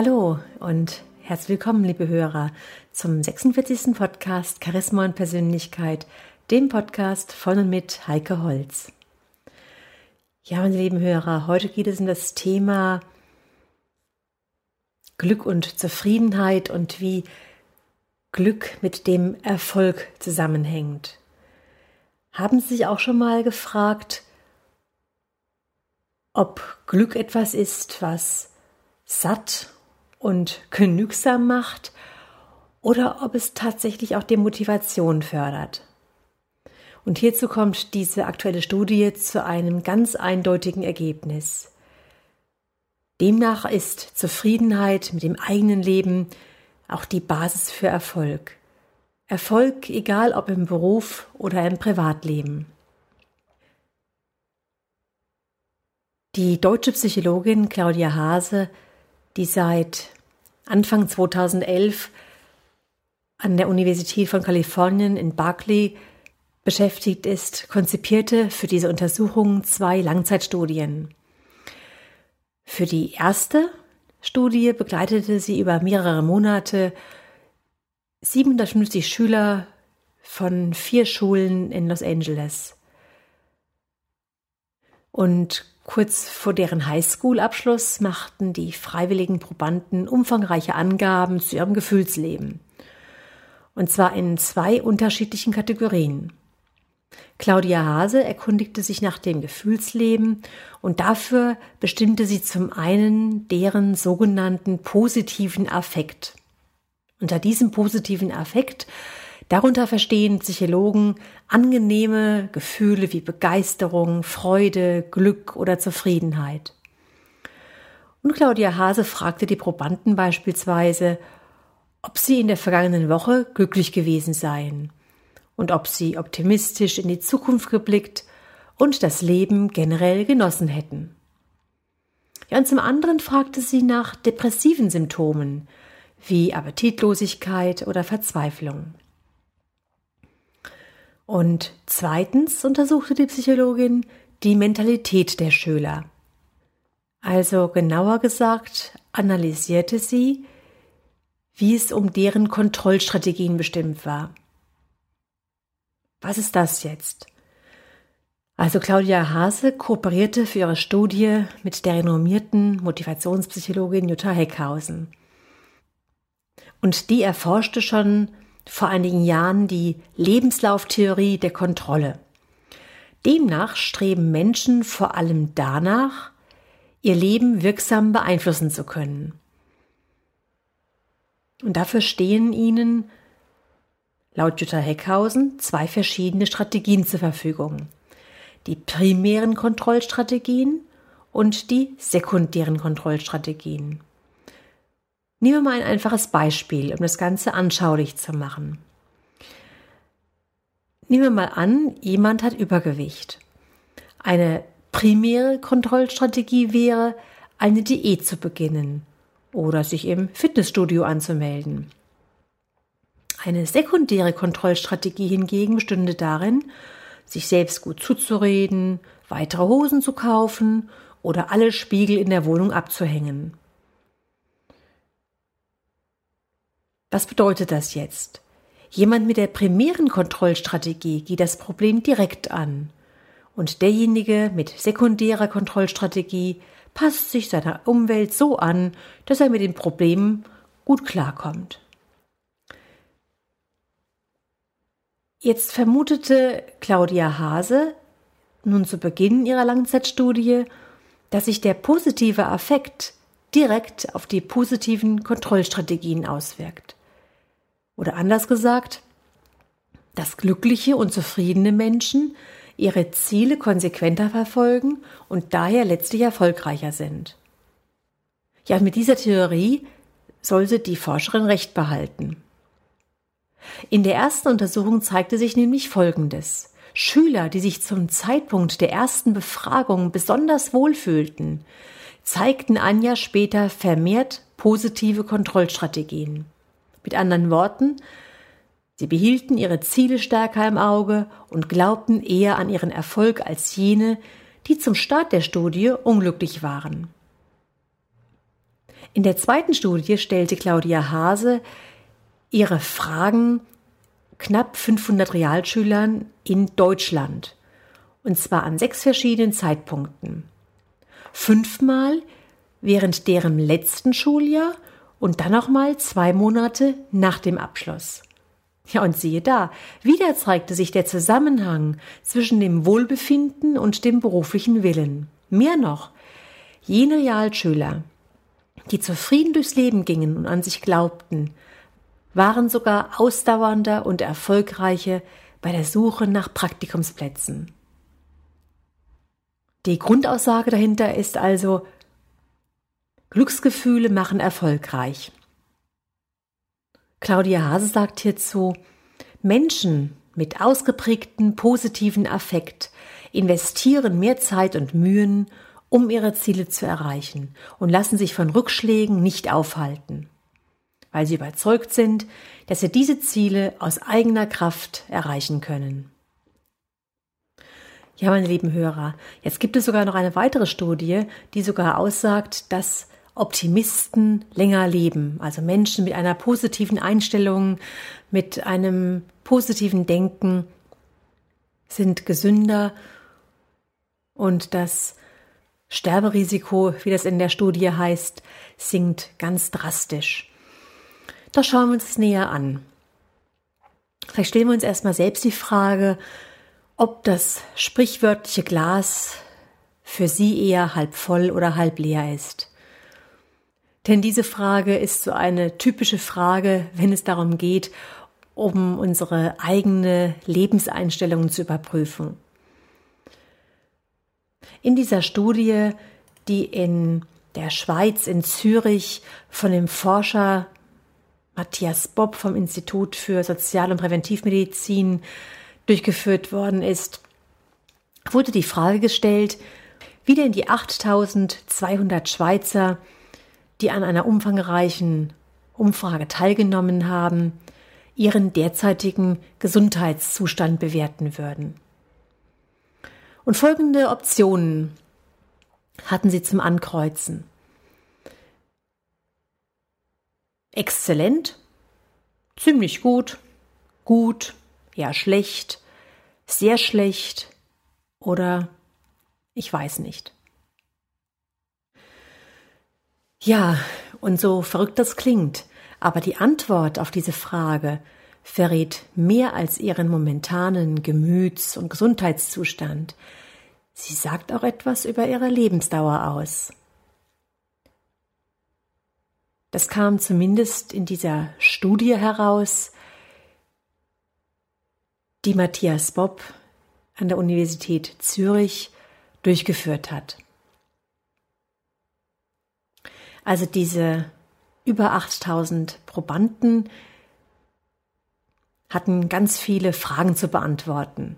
Hallo und herzlich willkommen, liebe Hörer, zum 46. Podcast Charisma und Persönlichkeit, dem Podcast von und mit Heike Holz. Ja, meine lieben Hörer, heute geht es um das Thema Glück und Zufriedenheit und wie Glück mit dem Erfolg zusammenhängt. Haben Sie sich auch schon mal gefragt, ob Glück etwas ist, was satt und genügsam macht oder ob es tatsächlich auch die Motivation fördert. Und hierzu kommt diese aktuelle Studie zu einem ganz eindeutigen Ergebnis. Demnach ist Zufriedenheit mit dem eigenen Leben auch die Basis für Erfolg. Erfolg egal ob im Beruf oder im Privatleben. Die deutsche Psychologin Claudia Hase die seit Anfang 2011 an der Universität von Kalifornien in Berkeley beschäftigt ist, konzipierte für diese Untersuchung zwei Langzeitstudien. Für die erste Studie begleitete sie über mehrere Monate 750 Schüler von vier Schulen in Los Angeles. Und Kurz vor deren Highschool-Abschluss machten die freiwilligen Probanden umfangreiche Angaben zu ihrem Gefühlsleben. Und zwar in zwei unterschiedlichen Kategorien. Claudia Hase erkundigte sich nach dem Gefühlsleben und dafür bestimmte sie zum einen deren sogenannten positiven Affekt. Unter diesem positiven Affekt Darunter verstehen Psychologen angenehme Gefühle wie Begeisterung, Freude, Glück oder Zufriedenheit. Und Claudia Hase fragte die Probanden beispielsweise, ob sie in der vergangenen Woche glücklich gewesen seien und ob sie optimistisch in die Zukunft geblickt und das Leben generell genossen hätten. Ja, und zum anderen fragte sie nach depressiven Symptomen wie Appetitlosigkeit oder Verzweiflung. Und zweitens untersuchte die Psychologin die Mentalität der Schüler. Also genauer gesagt, analysierte sie, wie es um deren Kontrollstrategien bestimmt war. Was ist das jetzt? Also Claudia Hase kooperierte für ihre Studie mit der renommierten Motivationspsychologin Jutta Heckhausen. Und die erforschte schon vor einigen Jahren die Lebenslauftheorie der Kontrolle. Demnach streben Menschen vor allem danach, ihr Leben wirksam beeinflussen zu können. Und dafür stehen ihnen laut Jutta Heckhausen zwei verschiedene Strategien zur Verfügung. Die primären Kontrollstrategien und die sekundären Kontrollstrategien. Nehmen wir mal ein einfaches Beispiel, um das Ganze anschaulich zu machen. Nehmen wir mal an, jemand hat Übergewicht. Eine primäre Kontrollstrategie wäre, eine Diät zu beginnen oder sich im Fitnessstudio anzumelden. Eine sekundäre Kontrollstrategie hingegen bestünde darin, sich selbst gut zuzureden, weitere Hosen zu kaufen oder alle Spiegel in der Wohnung abzuhängen. Was bedeutet das jetzt? Jemand mit der primären Kontrollstrategie geht das Problem direkt an. Und derjenige mit sekundärer Kontrollstrategie passt sich seiner Umwelt so an, dass er mit den Problemen gut klarkommt. Jetzt vermutete Claudia Hase nun zu Beginn ihrer Langzeitstudie, dass sich der positive Affekt direkt auf die positiven Kontrollstrategien auswirkt. Oder anders gesagt, dass glückliche und zufriedene Menschen ihre Ziele konsequenter verfolgen und daher letztlich erfolgreicher sind. Ja, mit dieser Theorie sollte die Forscherin recht behalten. In der ersten Untersuchung zeigte sich nämlich Folgendes. Schüler, die sich zum Zeitpunkt der ersten Befragung besonders wohlfühlten, zeigten ein Jahr später vermehrt positive Kontrollstrategien. Mit anderen Worten, sie behielten ihre Ziele stärker im Auge und glaubten eher an ihren Erfolg als jene, die zum Start der Studie unglücklich waren. In der zweiten Studie stellte Claudia Hase ihre Fragen knapp 500 Realschülern in Deutschland. Und zwar an sechs verschiedenen Zeitpunkten. Fünfmal während deren letzten Schuljahr und dann nochmal zwei Monate nach dem Abschluss. Ja, und siehe da, wieder zeigte sich der Zusammenhang zwischen dem Wohlbefinden und dem beruflichen Willen. Mehr noch, jene Realschüler, die zufrieden durchs Leben gingen und an sich glaubten, waren sogar ausdauernder und erfolgreicher bei der Suche nach Praktikumsplätzen. Die Grundaussage dahinter ist also, Glücksgefühle machen erfolgreich. Claudia Hase sagt hierzu, Menschen mit ausgeprägten positiven Affekt investieren mehr Zeit und Mühen, um ihre Ziele zu erreichen und lassen sich von Rückschlägen nicht aufhalten, weil sie überzeugt sind, dass sie diese Ziele aus eigener Kraft erreichen können. Ja, meine lieben Hörer, jetzt gibt es sogar noch eine weitere Studie, die sogar aussagt, dass Optimisten länger leben, also Menschen mit einer positiven Einstellung, mit einem positiven Denken sind gesünder und das Sterberisiko, wie das in der Studie heißt, sinkt ganz drastisch. Da schauen wir uns näher an. Vielleicht stellen wir uns erstmal selbst die Frage, ob das sprichwörtliche Glas für Sie eher halb voll oder halb leer ist. Denn diese Frage ist so eine typische Frage, wenn es darum geht, um unsere eigene Lebenseinstellung zu überprüfen. In dieser Studie, die in der Schweiz, in Zürich, von dem Forscher Matthias Bob vom Institut für Sozial- und Präventivmedizin durchgeführt worden ist, wurde die Frage gestellt, wie denn die 8200 Schweizer die an einer umfangreichen Umfrage teilgenommen haben, ihren derzeitigen Gesundheitszustand bewerten würden. Und folgende Optionen hatten sie zum Ankreuzen. Exzellent, ziemlich gut, gut, eher schlecht, sehr schlecht oder ich weiß nicht. Ja, und so verrückt das klingt, aber die Antwort auf diese Frage verrät mehr als ihren momentanen Gemüts- und Gesundheitszustand. Sie sagt auch etwas über ihre Lebensdauer aus. Das kam zumindest in dieser Studie heraus, die Matthias Bob an der Universität Zürich durchgeführt hat. Also diese über 8000 Probanden hatten ganz viele Fragen zu beantworten.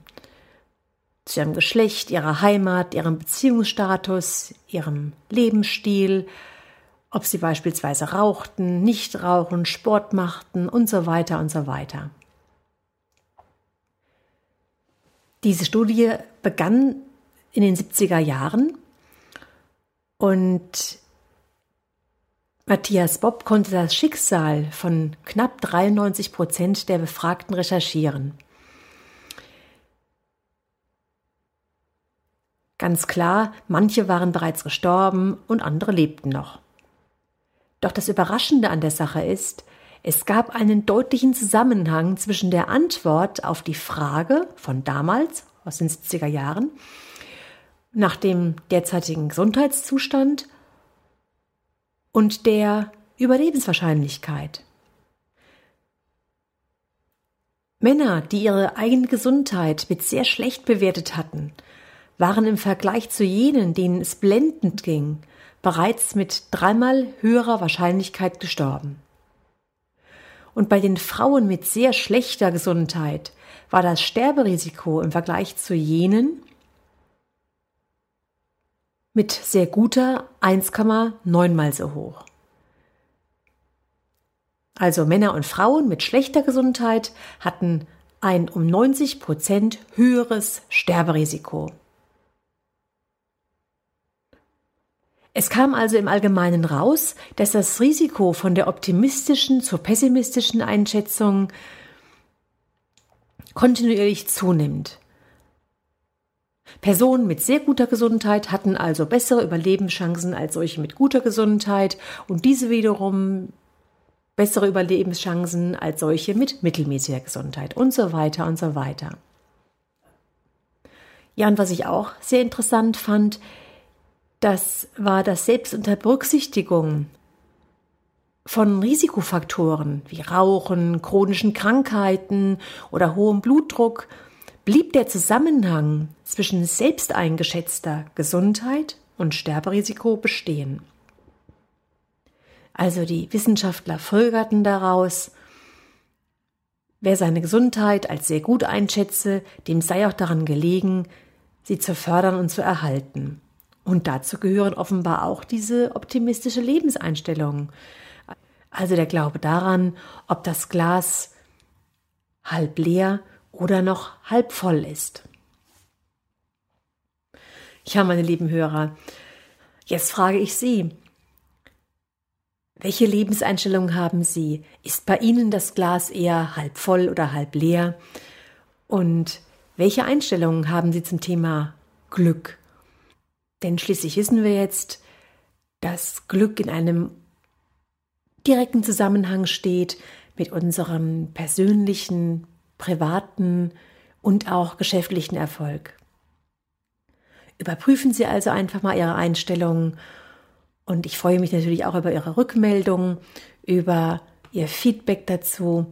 Zu ihrem Geschlecht, ihrer Heimat, ihrem Beziehungsstatus, ihrem Lebensstil, ob sie beispielsweise rauchten, nicht rauchen, Sport machten und so weiter und so weiter. Diese Studie begann in den 70er Jahren und Matthias Bob konnte das Schicksal von knapp 93 Prozent der Befragten recherchieren. Ganz klar, manche waren bereits gestorben und andere lebten noch. Doch das Überraschende an der Sache ist, es gab einen deutlichen Zusammenhang zwischen der Antwort auf die Frage von damals, aus den 70er Jahren, nach dem derzeitigen Gesundheitszustand und der Überlebenswahrscheinlichkeit. Männer, die ihre eigene Gesundheit mit sehr schlecht bewertet hatten, waren im Vergleich zu jenen, denen es blendend ging, bereits mit dreimal höherer Wahrscheinlichkeit gestorben. Und bei den Frauen mit sehr schlechter Gesundheit war das Sterberisiko im Vergleich zu jenen, mit sehr guter 1,9 mal so hoch. Also Männer und Frauen mit schlechter Gesundheit hatten ein um 90 Prozent höheres Sterberisiko. Es kam also im Allgemeinen raus, dass das Risiko von der optimistischen zur pessimistischen Einschätzung kontinuierlich zunimmt. Personen mit sehr guter Gesundheit hatten also bessere Überlebenschancen als solche mit guter Gesundheit und diese wiederum bessere Überlebenschancen als solche mit mittelmäßiger Gesundheit und so weiter und so weiter. Ja, und was ich auch sehr interessant fand, das war, dass selbst unter Berücksichtigung von Risikofaktoren wie Rauchen, chronischen Krankheiten oder hohem Blutdruck blieb der Zusammenhang zwischen selbst eingeschätzter Gesundheit und Sterberisiko bestehen. Also die Wissenschaftler folgerten daraus, wer seine Gesundheit als sehr gut einschätze, dem sei auch daran gelegen, sie zu fördern und zu erhalten. Und dazu gehören offenbar auch diese optimistische Lebenseinstellung. Also der Glaube daran, ob das Glas halb leer oder noch halb voll ist. Ja, meine lieben Hörer, jetzt frage ich Sie, welche Lebenseinstellung haben Sie? Ist bei Ihnen das Glas eher halb voll oder halb leer? Und welche Einstellungen haben Sie zum Thema Glück? Denn schließlich wissen wir jetzt, dass Glück in einem direkten Zusammenhang steht mit unserem persönlichen, privaten und auch geschäftlichen Erfolg. Überprüfen Sie also einfach mal Ihre Einstellungen und ich freue mich natürlich auch über Ihre Rückmeldung, über Ihr Feedback dazu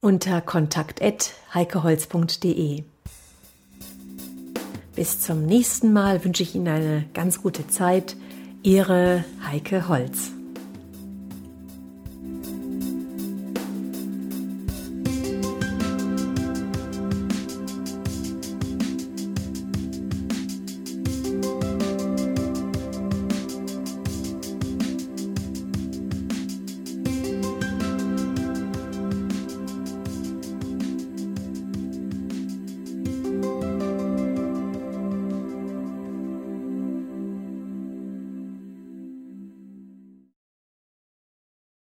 unter kontakt.heikeholz.de. Bis zum nächsten Mal wünsche ich Ihnen eine ganz gute Zeit. Ihre Heike Holz.